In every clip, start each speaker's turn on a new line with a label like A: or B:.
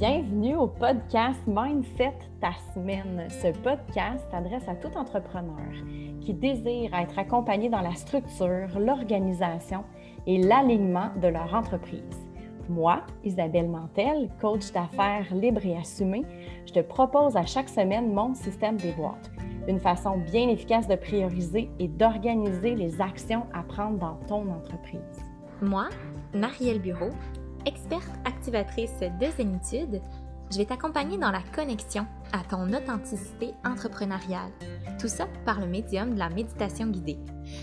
A: Bienvenue au podcast Mindset ta semaine. Ce podcast s'adresse à tout entrepreneur qui désire être accompagné dans la structure, l'organisation et l'alignement de leur entreprise. Moi, Isabelle Mantel, coach d'affaires libre et assumée, je te propose à chaque semaine mon système des boîtes, une façon bien efficace de prioriser et d'organiser les actions à prendre dans ton entreprise.
B: Moi, Marielle Bureau, experte activatrice de zénitude, je vais t'accompagner dans la connexion à ton authenticité entrepreneuriale. Tout ça par le médium de la méditation guidée.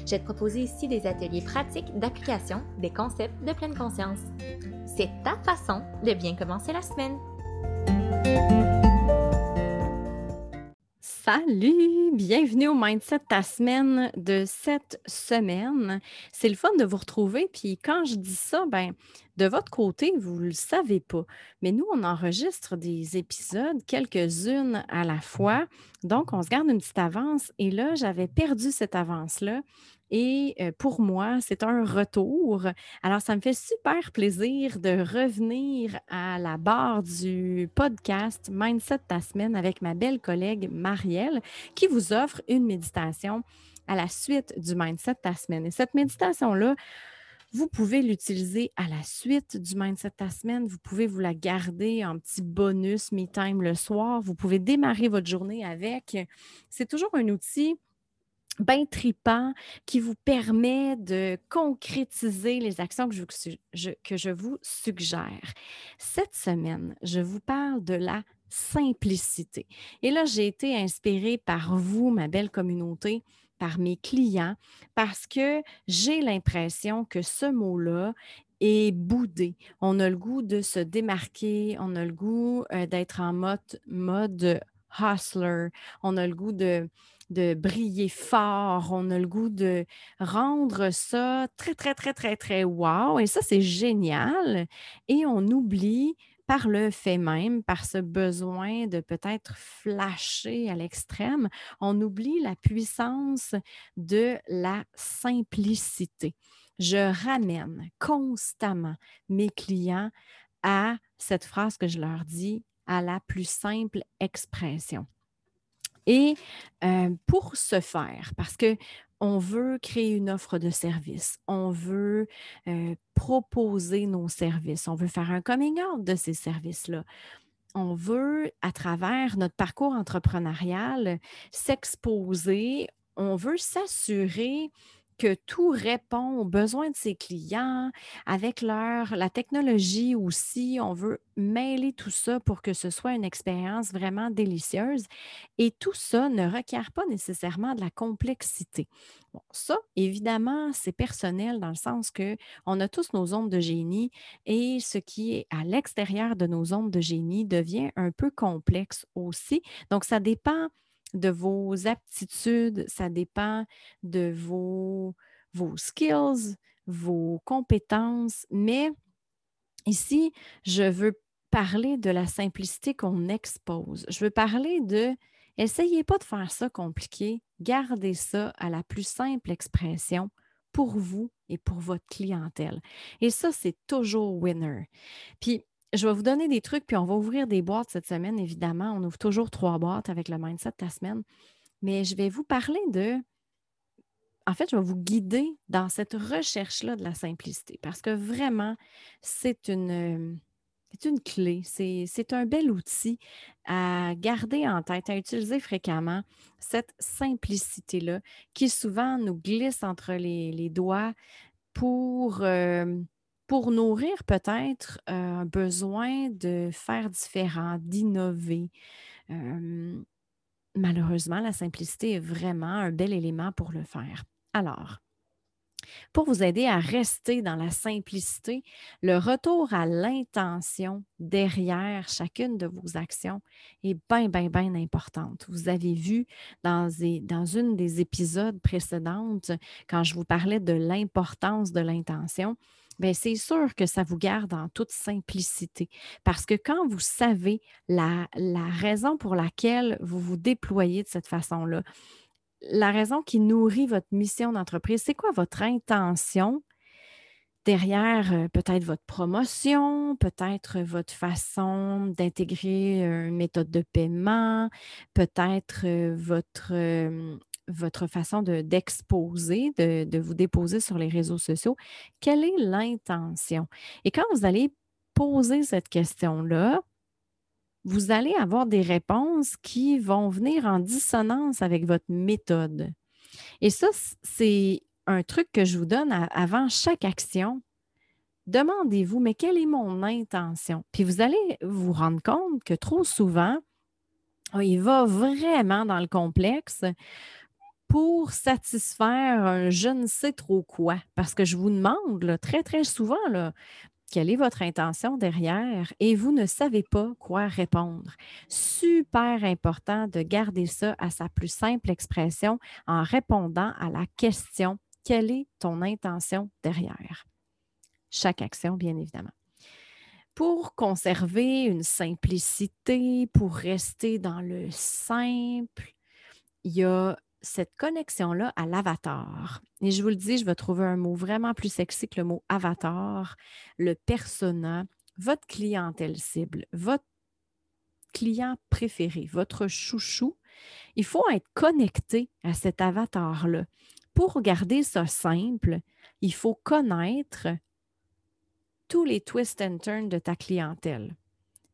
B: Je vais te proposer ici des ateliers pratiques d'application des concepts de pleine conscience. C'est ta façon de bien commencer la semaine.
A: Salut! Bienvenue au Mindset ta semaine de cette semaine. C'est le fun de vous retrouver. Puis quand je dis ça, ben de votre côté, vous ne le savez pas. Mais nous, on enregistre des épisodes, quelques-unes à la fois. Donc, on se garde une petite avance. Et là, j'avais perdu cette avance-là. Et pour moi, c'est un retour. Alors, ça me fait super plaisir de revenir à la barre du podcast Mindset ta semaine avec ma belle collègue Marielle qui vous offre une méditation à la suite du Mindset ta semaine. Et cette méditation-là, vous pouvez l'utiliser à la suite du Mindset ta semaine. Vous pouvez vous la garder en petit bonus me-time le soir. Vous pouvez démarrer votre journée avec. C'est toujours un outil bien tripant qui vous permet de concrétiser les actions que je, que je vous suggère. Cette semaine, je vous parle de la simplicité. Et là, j'ai été inspirée par vous, ma belle communauté, par mes clients, parce que j'ai l'impression que ce mot-là est boudé. On a le goût de se démarquer, on a le goût euh, d'être en mode, mode hustler, on a le goût de de briller fort, on a le goût de rendre ça très, très, très, très, très wow. Et ça, c'est génial. Et on oublie par le fait même, par ce besoin de peut-être flasher à l'extrême, on oublie la puissance de la simplicité. Je ramène constamment mes clients à cette phrase que je leur dis, à la plus simple expression. Et pour ce faire, parce que on veut créer une offre de service, on veut proposer nos services, on veut faire un coming out de ces services-là. On veut, à travers notre parcours entrepreneurial, s'exposer, on veut s'assurer que tout répond aux besoins de ses clients avec leur, la technologie aussi. On veut mêler tout ça pour que ce soit une expérience vraiment délicieuse. Et tout ça ne requiert pas nécessairement de la complexité. Ça, évidemment, c'est personnel dans le sens que on a tous nos ondes de génie et ce qui est à l'extérieur de nos ondes de génie devient un peu complexe aussi. Donc, ça dépend de vos aptitudes, ça dépend de vos, skills, vos compétences, mais ici, je veux parler de la simplicité qu'on expose. Je veux parler de essayez pas de faire ça compliqué, gardez ça à la plus simple expression pour vous et pour votre clientèle. Et ça, c'est toujours winner. Puis, je vais vous donner des trucs, puis on va ouvrir des boîtes cette semaine, évidemment. On ouvre toujours trois boîtes avec le mindset de ta semaine. Mais je vais vous parler de. En fait, je vais vous guider dans cette recherche-là de la simplicité parce que vraiment, c'est une, clé. C'est un bel outil à garder en tête, à utiliser fréquemment, cette simplicité-là qui souvent nous glisse entre les, doigts pour. Euh, pour nourrir peut-être un besoin de faire différent, d'innover. malheureusement, la simplicité est vraiment un bel élément pour le faire. Alors, pour vous aider à rester dans la simplicité, le retour à l'intention derrière chacune de vos actions est bien, bien, bien importante. Vous avez vu dans, dans une des épisodes précédentes, quand je vous parlais de l'importance de l'intention, Bien, c'est sûr que ça vous garde en toute simplicité. Parce que quand vous savez la, la raison pour laquelle vous vous déployez de cette façon-là, la raison qui nourrit votre mission d'entreprise, c'est quoi votre intention derrière euh, peut-être votre promotion, peut-être votre façon d'intégrer une méthode de paiement, peut-être euh, votre, euh, votre façon d'exposer, de, de, vous déposer sur les réseaux sociaux. Quelle est l'intention? Et quand vous allez poser cette question-là, vous allez avoir des réponses qui vont venir en dissonance avec votre méthode. Et ça, c'est un truc que je vous donne avant chaque action. Demandez-vous, mais quelle est mon intention? Puis vous allez vous rendre compte que trop souvent, il va vraiment dans le complexe pour satisfaire un je ne sais trop quoi? Parce que je vous demande très, très souvent, quelle est votre intention derrière et vous ne savez pas quoi répondre. Super important de garder ça à sa plus simple expression en répondant à la question quelle est ton intention derrière? Chaque action, bien évidemment. Pour conserver une simplicité, pour rester dans le simple, il y a cette connexion-là à l'avatar. Et je vous le dis, je vais trouver un mot vraiment plus sexy que le mot avatar, le persona, votre clientèle cible, votre client préféré, votre chouchou. Il faut être connecté à cet avatar-là. Pour garder ça simple, il faut connaître tous les twists and turns de ta clientèle.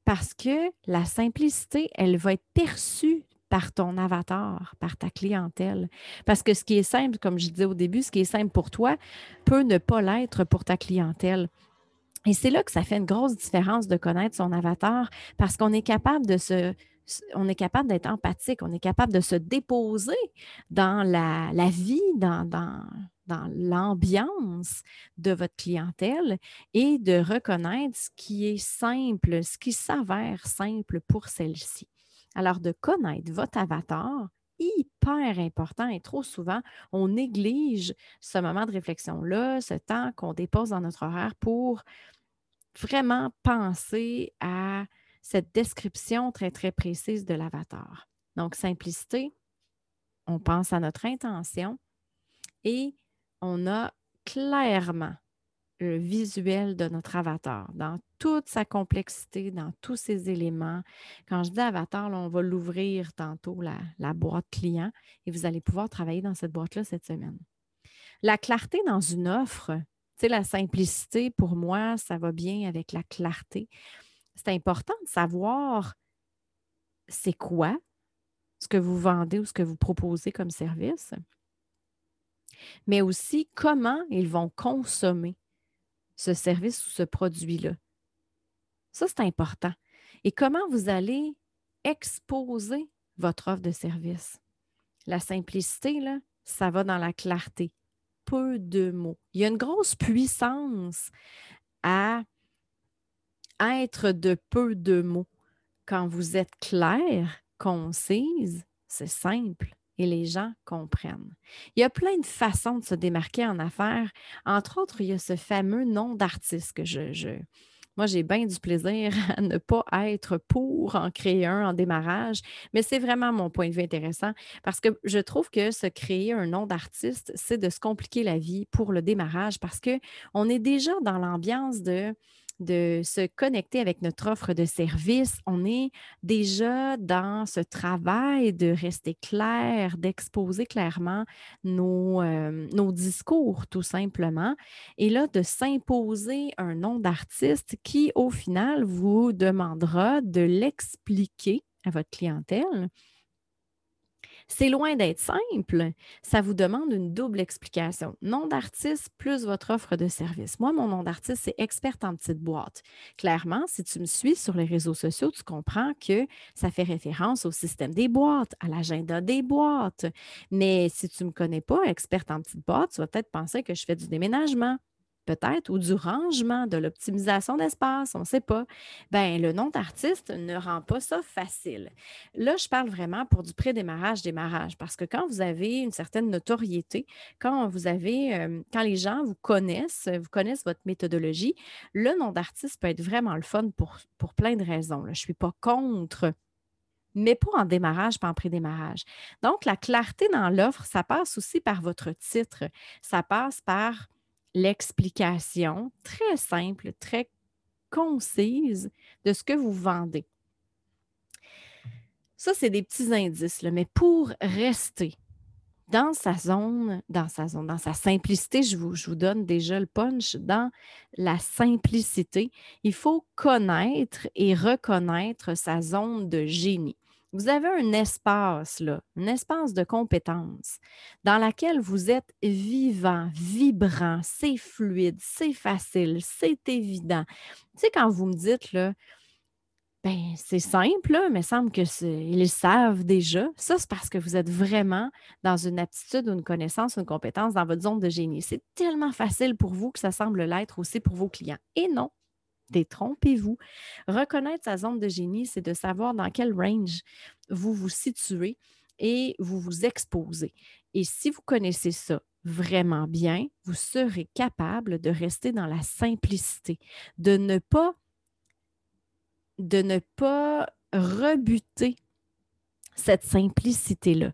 A: Parce que la simplicité, elle va être perçue par ton avatar, par ta clientèle. Parce que ce qui est simple, comme je disais au début, ce qui est simple pour toi peut ne pas l'être pour ta clientèle. Et c'est là que ça fait une grosse différence de connaître son avatar parce qu'on est capable de se capable d'être empathique, on est capable de se déposer dans la, vie, dans, dans, dans l'ambiance de votre clientèle et de reconnaître ce qui est simple, ce qui s'avère simple pour celle-ci. Alors, de connaître votre avatar, hyper important et trop souvent, on néglige ce moment de réflexion-là, ce temps qu'on dépose dans notre horaire pour vraiment penser à cette description très, très précise de l'avatar. Donc, simplicité, on pense à notre intention et on a clairement visuel de notre avatar dans toute sa complexité, dans tous ses éléments. Quand je dis avatar, on va l'ouvrir tantôt, la, boîte client, et vous allez pouvoir travailler dans cette boîte-là cette semaine. La clarté dans une offre, tu la simplicité, pour moi, ça va bien avec la clarté. C'est important de savoir c'est quoi ce que vous vendez ou ce que vous proposez comme service, mais aussi comment ils vont consommer ce service ou ce produit-là. Ça, c'est important. Et comment vous allez exposer votre offre de service? La simplicité, là, ça va dans la clarté. Peu de mots. Il y a une grosse puissance à être de peu de mots. Quand vous êtes clair, concise, c'est simple et les gens comprennent. Il y a plein de façons de se démarquer en affaires. Entre autres, il y a ce fameux nom d'artiste que je, moi, j'ai bien du plaisir à ne pas être pour en créer un en démarrage, mais c'est vraiment mon point de vue intéressant parce que je trouve que se créer un nom d'artiste, c'est de se compliquer la vie pour le démarrage parce qu'on est déjà dans l'ambiance de de se connecter avec notre offre de service. On est déjà dans ce travail de rester clair, d'exposer clairement nos, euh, nos, discours, tout simplement. Et là, de s'imposer un nom d'artiste qui, au final, vous demandera de l'expliquer à votre clientèle c'est loin d'être simple. Ça vous demande une double explication. Nom d'artiste plus votre offre de service. Moi, mon nom d'artiste, c'est experte en petite boîte. Clairement, si tu me suis sur les réseaux sociaux, tu comprends que ça fait référence au système des boîtes, à l'agenda des boîtes. Mais si tu ne me connais pas, experte en petite boîte, tu vas peut-être penser que je fais du déménagement peut-être, ou du rangement, de l'optimisation d'espace, on ne sait pas, ben le nom d'artiste ne rend pas ça facile. Là, je parle vraiment pour du pré-démarrage, démarrage, parce que quand vous avez une certaine notoriété, quand vous avez, quand les gens vous connaissent, vous connaissent votre méthodologie, le nom d'artiste peut être vraiment le fun pour, pour plein de raisons. Je ne suis pas contre mais pas en démarrage, pas en pré-démarrage. Donc, la clarté dans l'offre, ça passe aussi par votre titre. Ça passe par l'explication très simple, très concise de ce que vous vendez. Ça, c'est des petits indices, mais pour rester dans sa zone, dans sa zone, dans sa simplicité, je vous, je vous donne déjà le punch, dans la simplicité, il faut connaître et reconnaître sa zone de génie. Vous avez un espace, là, un espace de compétence dans laquelle vous êtes vivant, vibrant, c'est fluide, c'est facile, c'est évident. Tu sais, quand vous me dites, là, ben, c'est simple, mais il semble qu'ils le savent déjà. Ça, c'est parce que vous êtes vraiment dans une aptitude ou une connaissance, une compétence dans votre zone de génie. C'est tellement facile pour vous que ça semble l'être aussi pour vos clients. Et non, détrompez-vous. Reconnaître sa zone de génie, c'est de savoir dans quel range vous vous situez et vous vous exposez. Et si vous connaissez ça vraiment bien, vous serez capable de rester dans la simplicité, de ne pas de ne pas rebuter cette simplicité-là.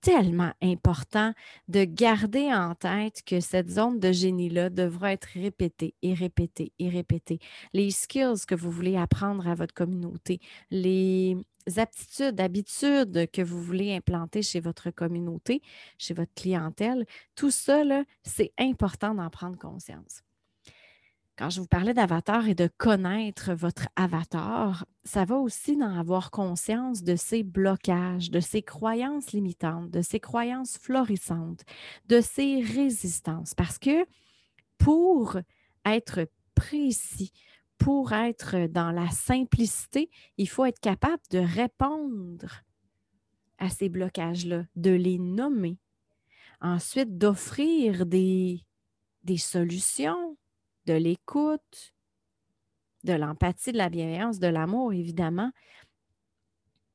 A: Tellement important de garder en tête que cette zone de génie-là devra être répétée et répétée et répétée. Les skills que vous voulez apprendre à votre communauté, les aptitudes, habitudes que vous voulez implanter chez votre communauté, chez votre clientèle, tout ça, c'est important d'en prendre conscience. Quand je vous parlais d'avatar et de connaître votre avatar, ça va aussi d'en avoir conscience de ses blocages, de ses croyances limitantes, de ses croyances florissantes, de ses résistances. Parce que pour être précis, pour être dans la simplicité, il faut être capable de répondre à ces blocages-là, de les nommer. Ensuite, d'offrir des, des solutions, de l'écoute, de l'empathie, de la bienveillance, de l'amour, évidemment.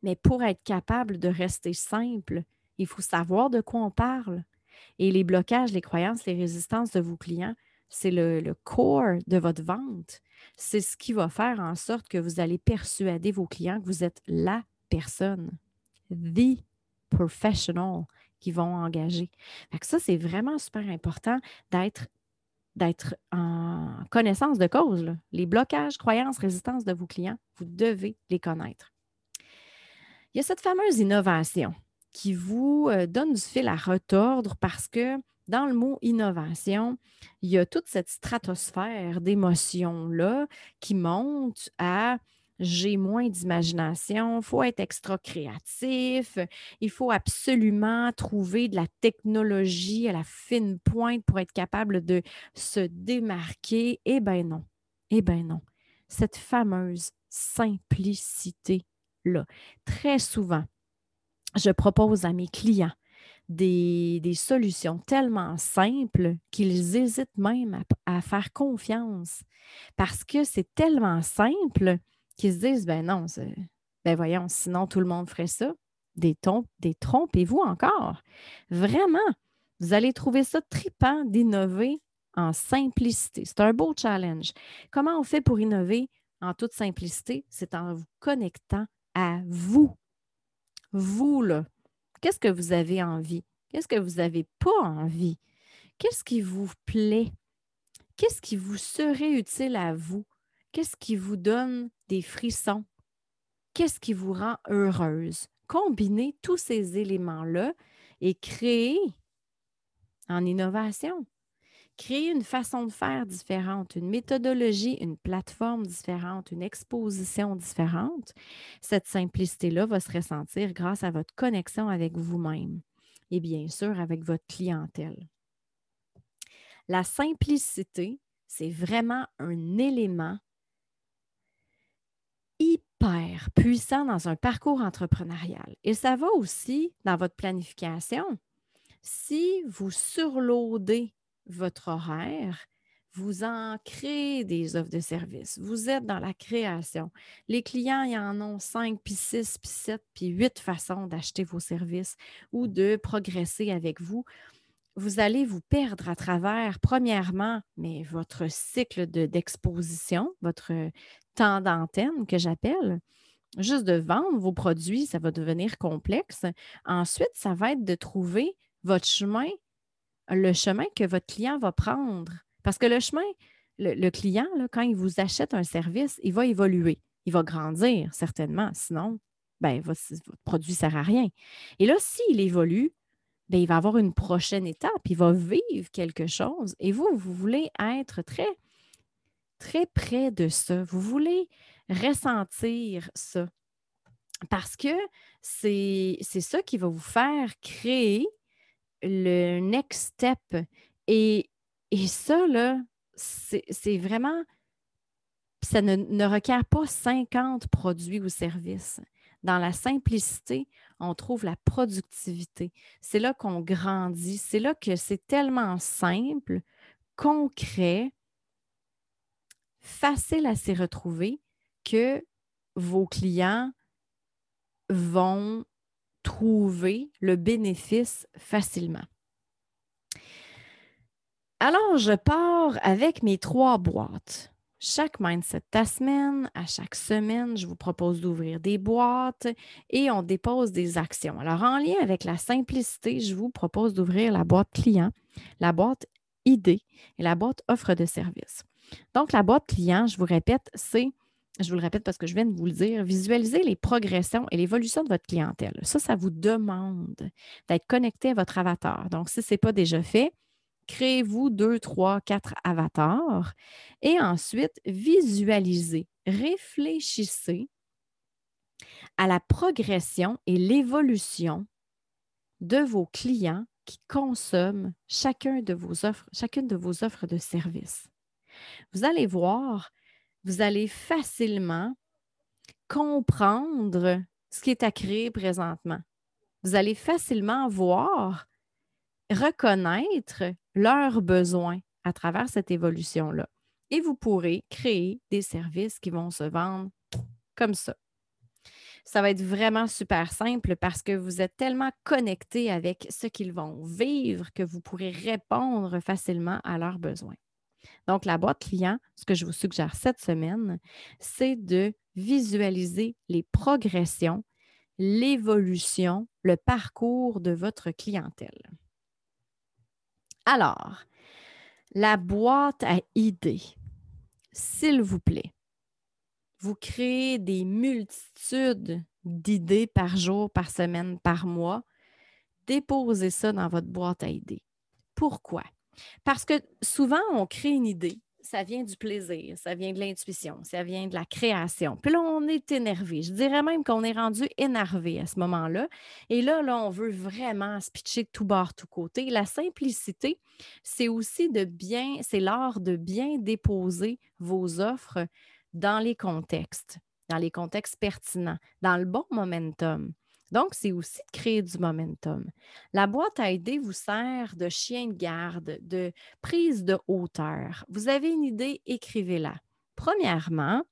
A: Mais pour être capable de rester simple, il faut savoir de quoi on parle. Et les blocages, les croyances, les résistances de vos clients, c'est le, le, core de votre vente. C'est ce qui va faire en sorte que vous allez persuader vos clients que vous êtes la personne, the professional qu'ils vont engager. ça, c'est vraiment super important d'être d'être en connaissance de cause. Les blocages, croyances, résistances de vos clients, vous devez les connaître. Il y a cette fameuse innovation qui vous euh, donne du fil à retordre parce que dans le mot innovation, il y a toute cette stratosphère d'émotions-là qui monte à j'ai moins d'imagination, il faut être extra créatif, il faut absolument trouver de la technologie à la fine pointe pour être capable de se démarquer. Eh bien non, eh bien non. Cette fameuse simplicité-là. Très souvent, je propose à mes clients des, solutions tellement simples qu'ils hésitent même à faire confiance parce que c'est tellement simple qui se disent ben non, ben voyons, sinon tout le monde ferait ça. Des, des trompez-vous encore? Vraiment, vous allez trouver ça tripant d'innover en simplicité. C'est un beau challenge. Comment on fait pour innover en toute simplicité? C'est en vous connectant à vous. Vous, là. Qu'est-ce que vous avez envie? Qu'est-ce que vous n'avez pas envie? Qu'est-ce qui vous plaît? Qu'est-ce qui vous serait utile à vous? Qu'est-ce qui vous donne des frissons? Qu'est-ce qui vous rend heureuse? Combinez tous ces éléments-là et créez en innovation. Créez une façon de faire différente, une méthodologie, une plateforme différente, une exposition différente. Cette simplicité-là va se ressentir grâce à votre connexion avec vous-même et bien sûr avec votre clientèle. La simplicité, c'est vraiment un élément hyper puissant dans un parcours entrepreneurial. Et ça va aussi dans votre planification. Si vous surloadez votre horaire, vous en créez des offres de services. Vous êtes dans la création. Les clients, ils en ont cinq, puis six, puis sept, puis huit façons d'acheter vos services ou de progresser avec vous vous allez vous perdre à travers, premièrement, mais votre cycle d'exposition, votre temps d'antenne que j'appelle. Juste de vendre vos produits, ça va devenir complexe. Ensuite, ça va être de trouver votre chemin le chemin que votre client va prendre. Parce que le chemin, le, client, quand il vous achète un service, il va évoluer, il va grandir certainement. Sinon, ben, votre, produit ne sert à rien. Et là, s'il évolue, ben, il va avoir une prochaine étape, il va vivre quelque chose. Et vous, vous voulez être très, très près de ça. Vous voulez ressentir ça. Parce que c'est ça qui va vous faire créer le next step. Et, et ça, là, c'est vraiment, ça ne, ne, requiert pas 50 produits ou services. Dans la simplicité, on trouve la productivité. C'est là qu'on grandit. C'est là que c'est tellement simple, concret, facile à s'y retrouver que vos clients vont trouver le bénéfice facilement. Alors, je pars avec mes trois boîtes. Chaque mindset ta semaine, à chaque semaine, je vous propose d'ouvrir des boîtes et on dépose des actions. Alors, en lien avec la simplicité, je vous propose d'ouvrir la boîte client, la boîte idée et la boîte offre de service. Donc, la boîte client, je vous répète, c'est je vous le répète parce que je viens de vous le dire, visualisez les progressions et l'évolution de votre clientèle. Ça, ça vous demande d'être connecté à votre avatar. Donc, si ce n'est pas déjà fait, créez-vous deux, trois, quatre avatars et ensuite visualisez, réfléchissez à la progression et l'évolution de vos clients qui consomment chacun de vos offres, chacune de vos offres de services. Vous allez voir vous allez facilement comprendre ce qui est à créer présentement. Vous allez facilement voir, reconnaître leurs besoins à travers cette évolution-là. Et vous pourrez créer des services qui vont se vendre comme ça. Ça va être vraiment super simple parce que vous êtes tellement connecté avec ce qu'ils vont vivre que vous pourrez répondre facilement à leurs besoins. Donc, la boîte client, ce que je vous suggère cette semaine, c'est de visualiser les progressions, l'évolution, le parcours de votre clientèle. Alors, la boîte à idées, s'il vous plaît, vous créez des multitudes d'idées par jour, par semaine, par mois. Déposez ça dans votre boîte à idées. Pourquoi? Parce que souvent, on crée une idée, ça vient du plaisir, ça vient de l'intuition, ça vient de la création. Puis là, on est énervé. Je dirais même qu'on est rendu énervé à ce moment-là. Et là, là, on veut vraiment se pitcher de tout bord, tout côté. La simplicité, c'est aussi de bien, c'est l'art de bien déposer vos offres dans les contextes, dans les contextes pertinents, dans le bon momentum. Donc, c'est aussi de créer du momentum. La boîte à idées vous sert de chien de garde, de prise de hauteur. Vous avez une idée, écrivez-la. Premièrement,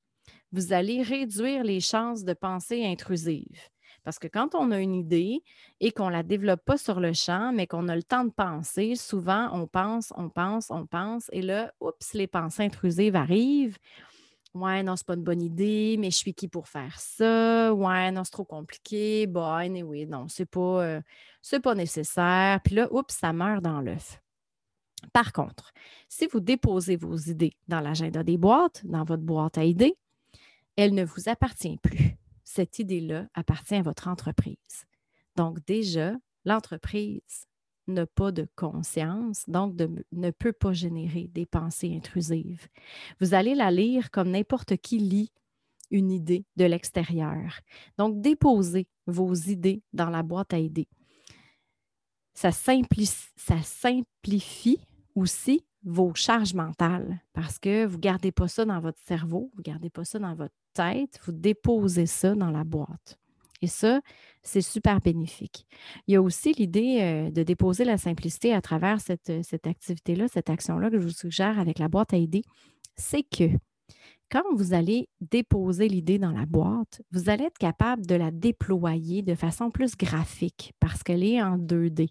A: vous allez réduire les chances de pensée intrusive. Parce que quand on a une idée et qu'on ne la développe pas sur le champ, mais qu'on a le temps de penser, souvent on pense, on pense, on pense, et là, oups, les pensées intrusives arrivent. Ouais, non, c'est pas une bonne idée, mais je suis qui pour faire ça? Ouais, non, c'est trop compliqué. Bon, anyway, non, c'est pas, euh, pas nécessaire. Puis là, oups, ça meurt dans l'œuf. Par contre, si vous déposez vos idées dans l'agenda des boîtes, dans votre boîte à idées, elle ne vous appartient plus. Cette idée-là appartient à votre entreprise. Donc déjà, l'entreprise n'a pas de conscience, donc ne peut pas générer des pensées intrusives. Vous allez la lire comme n'importe qui lit une idée de l'extérieur. Donc, déposez vos idées dans la boîte à idées. Ça, ça simplifie aussi vos charges mentales parce que vous ne gardez pas ça dans votre cerveau, vous ne gardez pas ça dans votre tête, vous déposez ça dans la boîte. Et ça, c'est super bénéfique. Il y a aussi l'idée euh, de déposer la simplicité à travers cette, euh, cette activité-là, cette action-là que je vous suggère avec la boîte à idées. C'est que quand vous allez déposer l'idée dans la boîte, vous allez être capable de la déployer de façon plus graphique parce qu'elle est en 2D.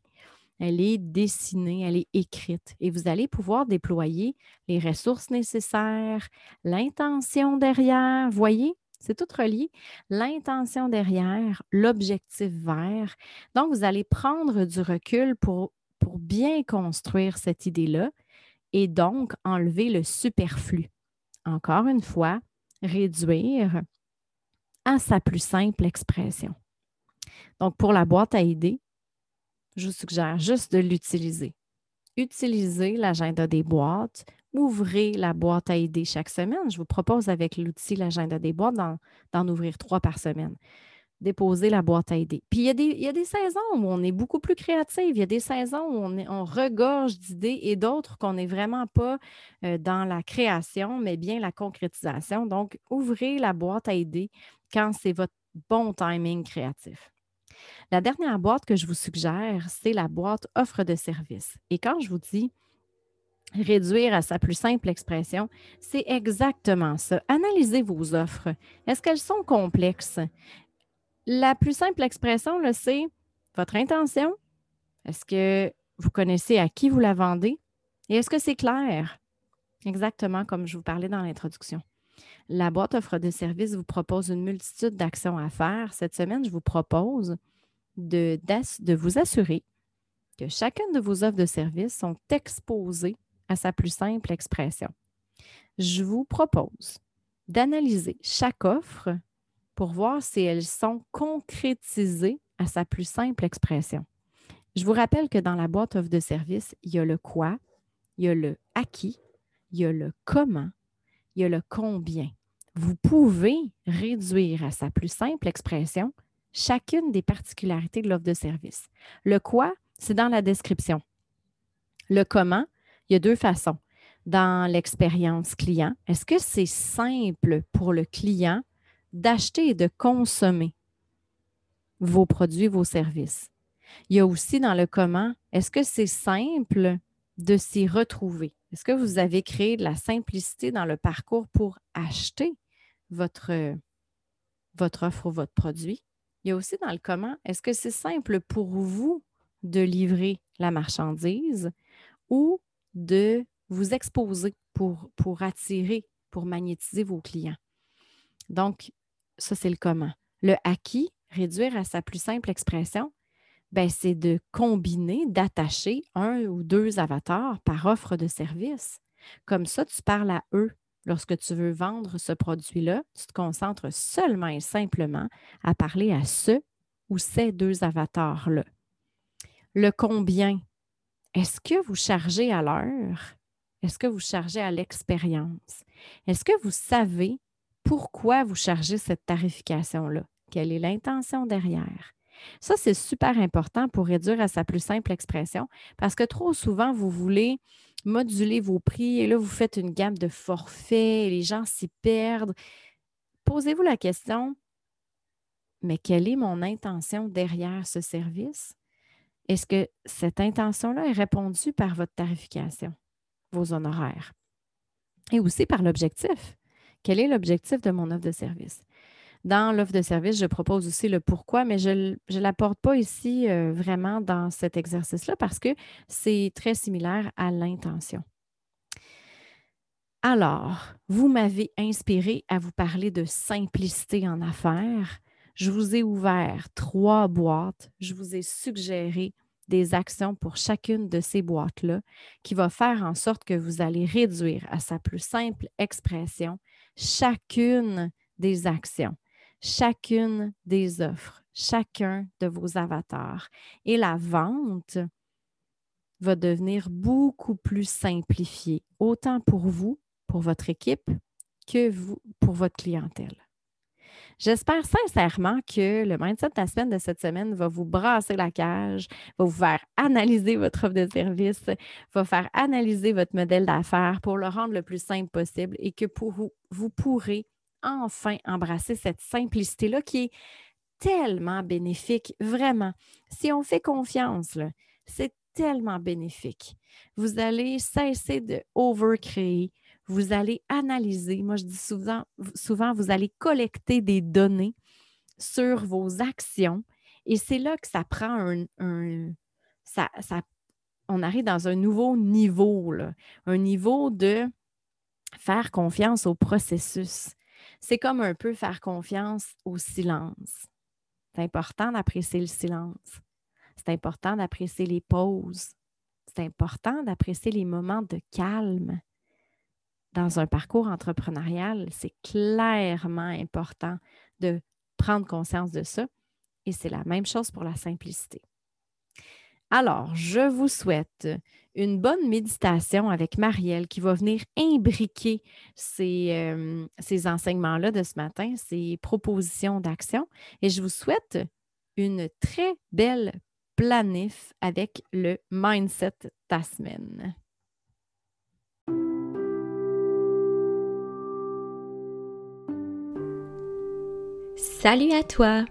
A: Elle est dessinée, elle est écrite et vous allez pouvoir déployer les ressources nécessaires, l'intention derrière. Voyez, c'est tout relié. L'intention derrière, l'objectif vert. Donc, vous allez prendre du recul pour pour bien construire cette idée-là et donc enlever le superflu. Encore une fois, réduire à sa plus simple expression. Donc, pour la boîte à idées, je vous suggère juste de l'utiliser. Utilisez l'agenda des boîtes, ouvrez la boîte à idées chaque semaine. Je vous propose avec l'outil l'agenda des boîtes d'en ouvrir trois par semaine déposer la boîte à idées. Puis il y, a des, il y, saisons où on est beaucoup plus créatif, il y a des saisons où on, on regorge d'idées et d'autres qu'on n'est vraiment pas euh, dans la création, mais bien la concrétisation. Donc, ouvrez la boîte à idées quand c'est votre bon timing créatif. La dernière boîte que je vous suggère, c'est la boîte offre de service. Et quand je vous dis réduire à sa plus simple expression, c'est exactement ça. Analysez vos offres. Est-ce qu'elles sont complexes? La plus simple expression, c'est votre intention. Est-ce que vous connaissez à qui vous la vendez? Et est-ce que c'est clair? Exactement comme je vous parlais dans l'introduction. La boîte offre de services vous propose une multitude d'actions à faire. Cette semaine, je vous propose de, de vous assurer que chacune de vos offres de services sont exposées à sa plus simple expression. Je vous propose d'analyser chaque offre pour voir si elles sont concrétisées à sa plus simple expression. Je vous rappelle que dans la boîte offre de service, il y a le quoi, il y a le à qui, il y a le comment, il y a le combien. Vous pouvez réduire à sa plus simple expression chacune des particularités de l'offre de service. Le quoi, c'est dans la description. Le comment, il y a deux façons. Dans l'expérience client, est-ce que c'est simple pour le client d'acheter et de consommer vos produits, vos services? Il y a aussi dans le comment, est-ce que c'est simple de s'y retrouver? Est-ce que vous avez créé de la simplicité dans le parcours pour acheter votre, offre ou votre produit? Il y a aussi dans le comment, est-ce que c'est simple pour vous de livrer la marchandise ou de vous exposer pour, attirer, pour magnétiser vos clients? Donc, ça, c'est le comment. Le acquis, réduire à sa plus simple expression, ben, c'est de combiner, d'attacher un ou deux avatars par offre de service. Comme ça, tu parles à eux. Lorsque tu veux vendre ce produit-là, tu te concentres seulement et simplement à parler à ce ou ces deux avatars-là. Le combien. Est-ce que vous chargez à l'heure? Est-ce que vous chargez à l'expérience? Est-ce que vous savez pourquoi vous chargez cette tarification-là? Quelle est l'intention derrière? Ça, c'est super important pour réduire à sa plus simple expression parce que trop souvent, vous voulez moduler vos prix et là, vous faites une gamme de forfaits, et les gens s'y perdent. Posez-vous la question, mais quelle est mon intention derrière ce service? Est-ce que cette intention-là est répondue par votre tarification, vos honoraires? Et aussi par l'objectif. Quel est l'objectif de mon offre de service? Dans l'offre de service, je propose aussi le pourquoi, mais je ne l'apporte pas ici euh, vraiment dans cet exercice-là parce que c'est très similaire à l'intention. Alors, vous m'avez inspiré à vous parler de simplicité en affaires. Je vous ai ouvert trois boîtes. Je vous ai suggéré des actions pour chacune de ces boîtes-là qui va faire en sorte que vous allez réduire à sa plus simple expression chacune des actions, chacune des offres, chacun de vos avatars. Et la vente va devenir beaucoup plus simplifiée, autant pour vous, pour votre équipe, que vous, pour votre clientèle. J'espère sincèrement que le mindset de la semaine de cette semaine va vous brasser la cage, va vous faire analyser votre offre de service, va faire analyser votre modèle d'affaires pour le rendre le plus simple possible et que pour vous, vous pourrez enfin embrasser cette simplicité-là qui est tellement bénéfique, vraiment. Si on fait confiance, c'est tellement bénéfique. Vous allez cesser de overcréer, vous allez analyser. Moi, je dis souvent, souvent, vous allez collecter des données sur vos actions et c'est là que ça prend un, ça, on arrive dans un nouveau niveau, un niveau de faire confiance au processus. C'est comme un peu faire confiance au silence. C'est important d'apprécier le silence. C'est important d'apprécier les pauses c'est important d'apprécier les moments de calme. Dans un parcours entrepreneurial, c'est clairement important de prendre conscience de ça. Et c'est la même chose pour la simplicité. Alors, je vous souhaite une bonne méditation avec Marielle qui va venir imbriquer ces, euh, ces enseignements-là de ce matin, ces propositions d'action. Et je vous souhaite une très belle planif avec le mindset ta semaine.
B: Salut à toi!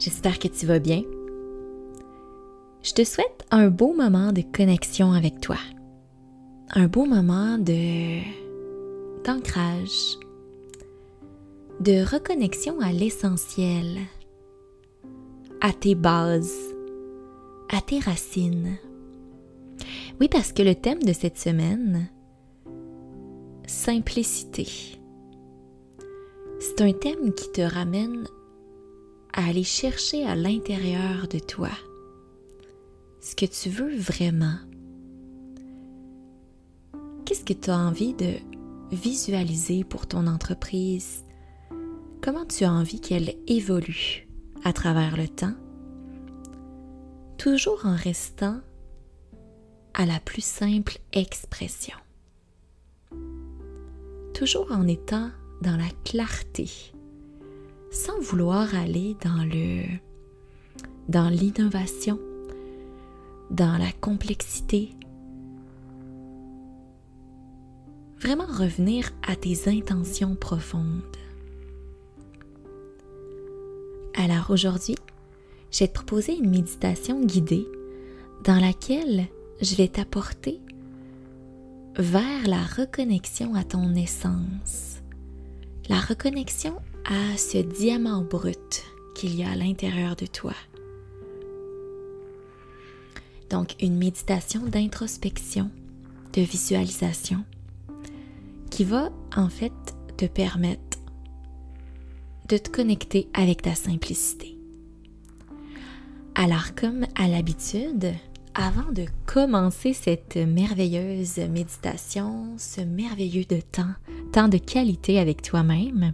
B: J'espère que tu vas bien. Je te souhaite un beau moment de connexion avec toi. Un beau moment de d'ancrage, de reconnexion à l'essentiel, à tes bases, à tes racines. Oui, parce que le thème de cette semaine, simplicité. C'est un thème qui te ramène à aller chercher à l'intérieur de toi ce que tu veux vraiment. Qu'est-ce que tu as envie de visualiser pour ton entreprise? Comment tu as envie qu'elle évolue à travers le temps? Toujours en restant à la plus simple expression. Toujours en étant dans la clarté, sans vouloir aller dans le dans l'innovation, dans la complexité. Vraiment revenir à tes intentions profondes. Alors aujourd'hui, je vais te proposer une méditation guidée dans laquelle je vais t'apporter vers la reconnexion à ton essence, la reconnexion à ce diamant brut qu'il y a à l'intérieur de toi. Donc une méditation d'introspection, de visualisation, qui va en fait te permettre de te connecter avec ta simplicité. Alors comme à l'habitude, avant de commencer cette merveilleuse méditation, ce merveilleux de temps, temps de qualité avec toi-même,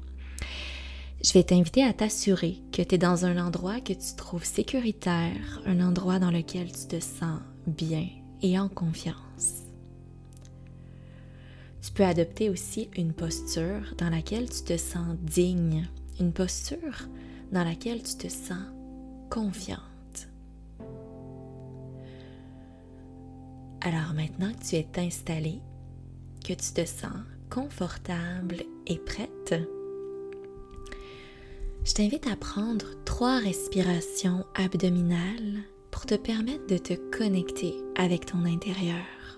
B: je vais t'inviter à t'assurer que tu es dans un endroit que tu trouves sécuritaire, un endroit dans lequel tu te sens bien et en confiance. Tu peux adopter aussi une posture dans laquelle tu te sens digne, une posture dans laquelle tu te sens confiante. Alors maintenant que tu es installé, que tu te sens confortable et prête, je t'invite à prendre trois respirations abdominales pour te permettre de te connecter avec ton intérieur.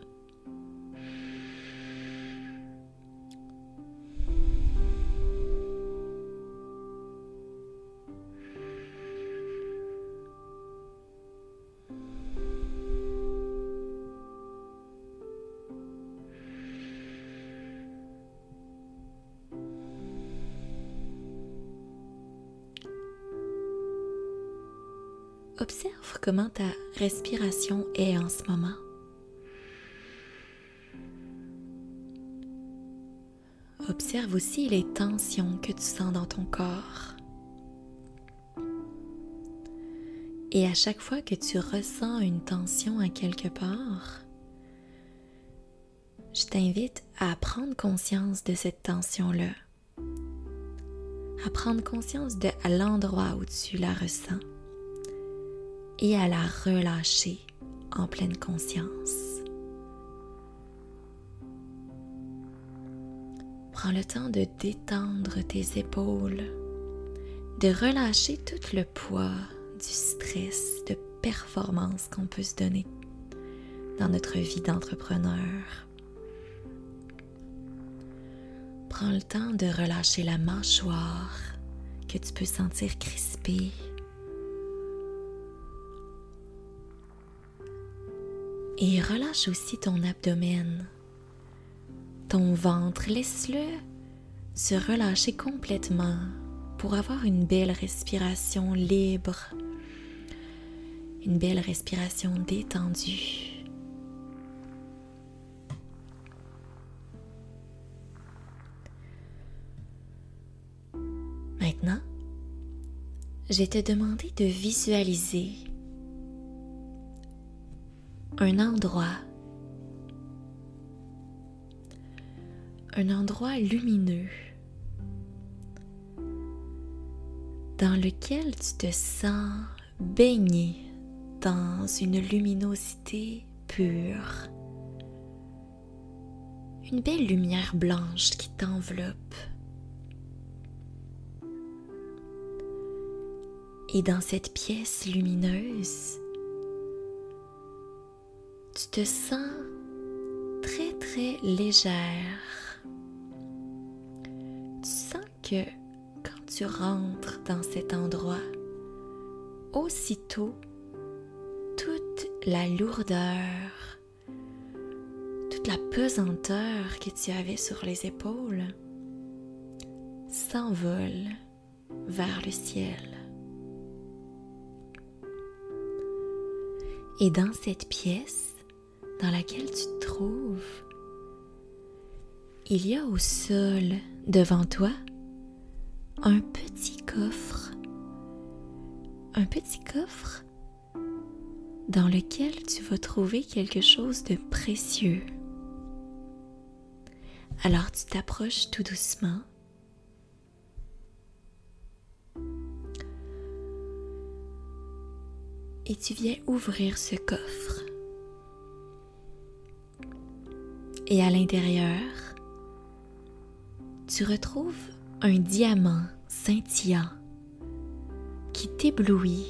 B: Comment ta respiration est en ce moment? Observe aussi les tensions que tu sens dans ton corps. Et à chaque fois que tu ressens une tension à quelque part, je t'invite à prendre conscience de cette tension-là, à prendre conscience de l'endroit où tu la ressens et à la relâcher en pleine conscience. Prends le temps de détendre tes épaules, de relâcher tout le poids du stress de performance qu'on peut se donner dans notre vie d'entrepreneur. Prends le temps de relâcher la mâchoire que tu peux sentir crispée Et relâche aussi ton abdomen. Ton ventre, laisse-le se relâcher complètement pour avoir une belle respiration libre, une belle respiration détendue. Maintenant, je vais te demander de visualiser un endroit, un endroit lumineux dans lequel tu te sens baigné dans une luminosité pure, une belle lumière blanche qui t'enveloppe. Et dans cette pièce lumineuse, tu te sens très très légère. Tu sens que quand tu rentres dans cet endroit, aussitôt toute la lourdeur, toute la pesanteur que tu avais sur les épaules s'envole vers le ciel. Et dans cette pièce dans laquelle tu te trouves, il y a au sol devant toi un petit coffre. Un petit coffre dans lequel tu vas trouver quelque chose de précieux. Alors tu t'approches tout doucement et tu viens ouvrir ce coffre. Et à l'intérieur, tu retrouves un diamant scintillant qui t'éblouit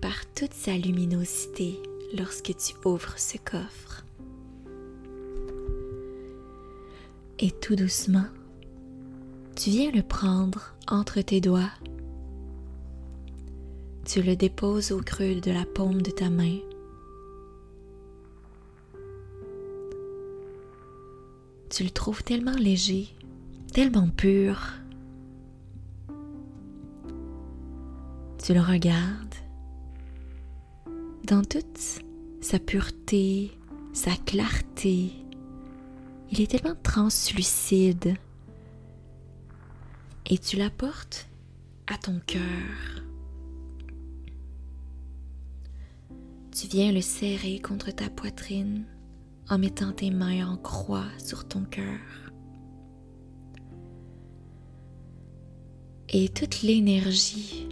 B: par toute sa luminosité lorsque tu ouvres ce coffre. Et tout doucement, tu viens le prendre entre tes doigts tu le déposes au creux de la paume de ta main. Tu le trouves tellement léger, tellement pur. Tu le regardes dans toute sa pureté, sa clarté. Il est tellement translucide. Et tu l'apportes à ton cœur. Tu viens le serrer contre ta poitrine en mettant tes mains en croix sur ton cœur. Et toute l'énergie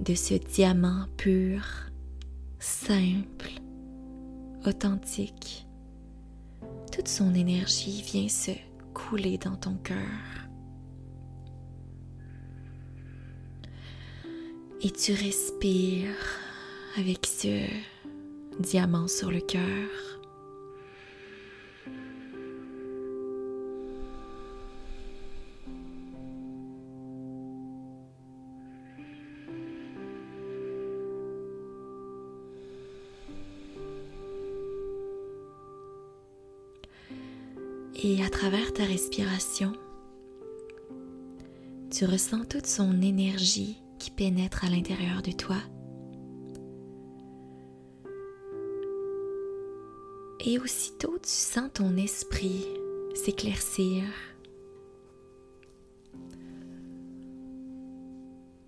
B: de ce diamant pur, simple, authentique, toute son énergie vient se couler dans ton cœur. Et tu respires avec ce diamant sur le cœur. Et à travers ta respiration, tu ressens toute son énergie qui pénètre à l'intérieur de toi Et aussitôt, tu sens ton esprit s'éclaircir.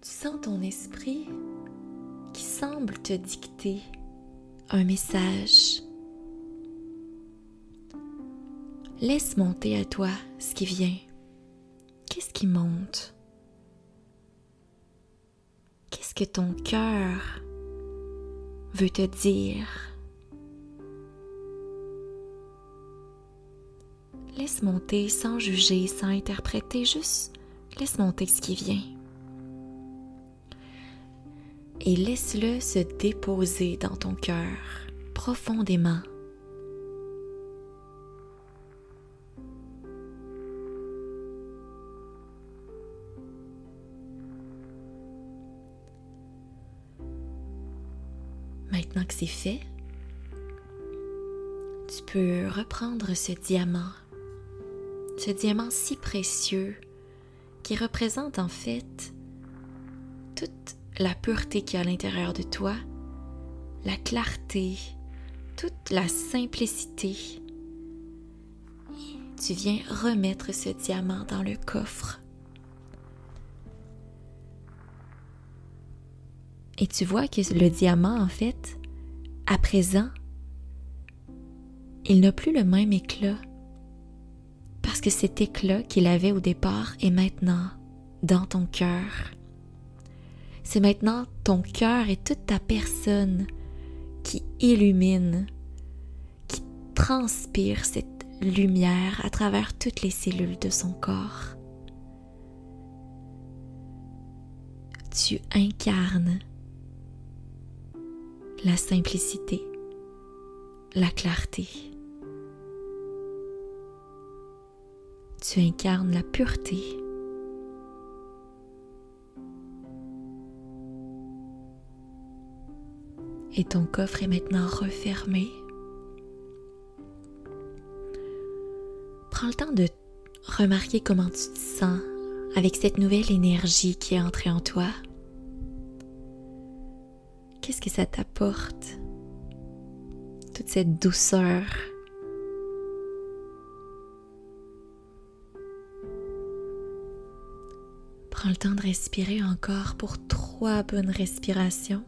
B: Tu sens ton esprit qui semble te dicter un message. Laisse monter à toi ce qui vient. Qu'est-ce qui monte? Qu'est-ce que ton cœur veut te dire? Laisse monter sans juger, sans interpréter, juste laisse monter ce qui vient. Et laisse-le se déposer dans ton cœur profondément. c'est fait, tu peux reprendre ce diamant, ce diamant si précieux qui représente en fait toute la pureté qui est à l'intérieur de toi, la clarté, toute la simplicité. Tu viens remettre ce diamant dans le coffre. Et tu vois que le diamant, en fait, à présent, il n'a plus le même éclat. Parce que cet éclat qu'il avait au départ est maintenant dans ton cœur. C'est maintenant ton cœur et toute ta personne qui illumine, qui transpire cette lumière à travers toutes les cellules de son corps. Tu incarnes la simplicité, la clarté. Tu incarnes la pureté. Et ton coffre est maintenant refermé. Prends le temps de remarquer comment tu te sens avec cette nouvelle énergie qui est entrée en toi. Qu'est-ce que ça t'apporte? Toute cette douceur. Prends le temps de respirer encore pour trois bonnes respirations.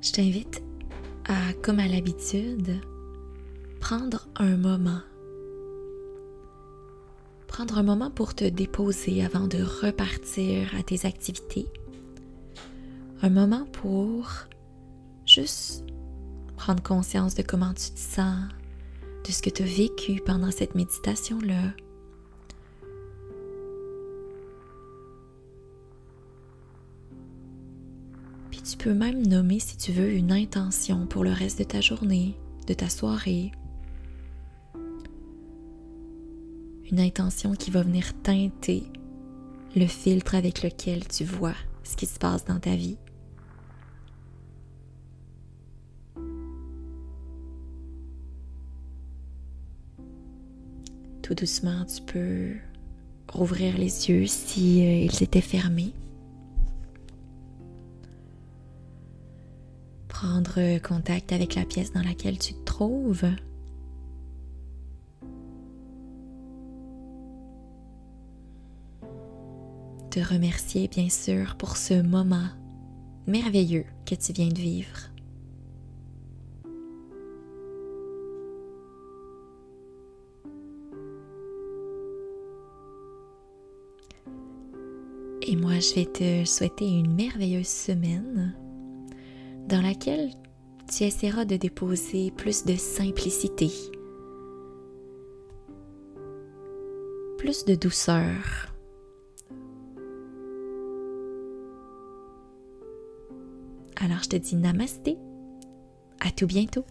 B: Je t'invite à, comme à l'habitude, prendre un moment. Prendre un moment pour te déposer avant de repartir à tes activités. Un moment pour juste prendre conscience de comment tu te sens, de ce que tu as vécu pendant cette méditation-là peux même nommer, si tu veux, une intention pour le reste de ta journée, de ta soirée. Une intention qui va venir teinter le filtre avec lequel tu vois ce qui se passe dans ta vie. Tout doucement, tu peux rouvrir les yeux si euh, ils étaient fermés. Prendre contact avec la pièce dans laquelle tu te trouves. Te remercier bien sûr pour ce moment merveilleux que tu viens de vivre. Et moi, je vais te souhaiter une merveilleuse semaine dans laquelle tu essaieras de déposer plus de simplicité, plus de douceur. Alors je te dis namasté, à tout bientôt.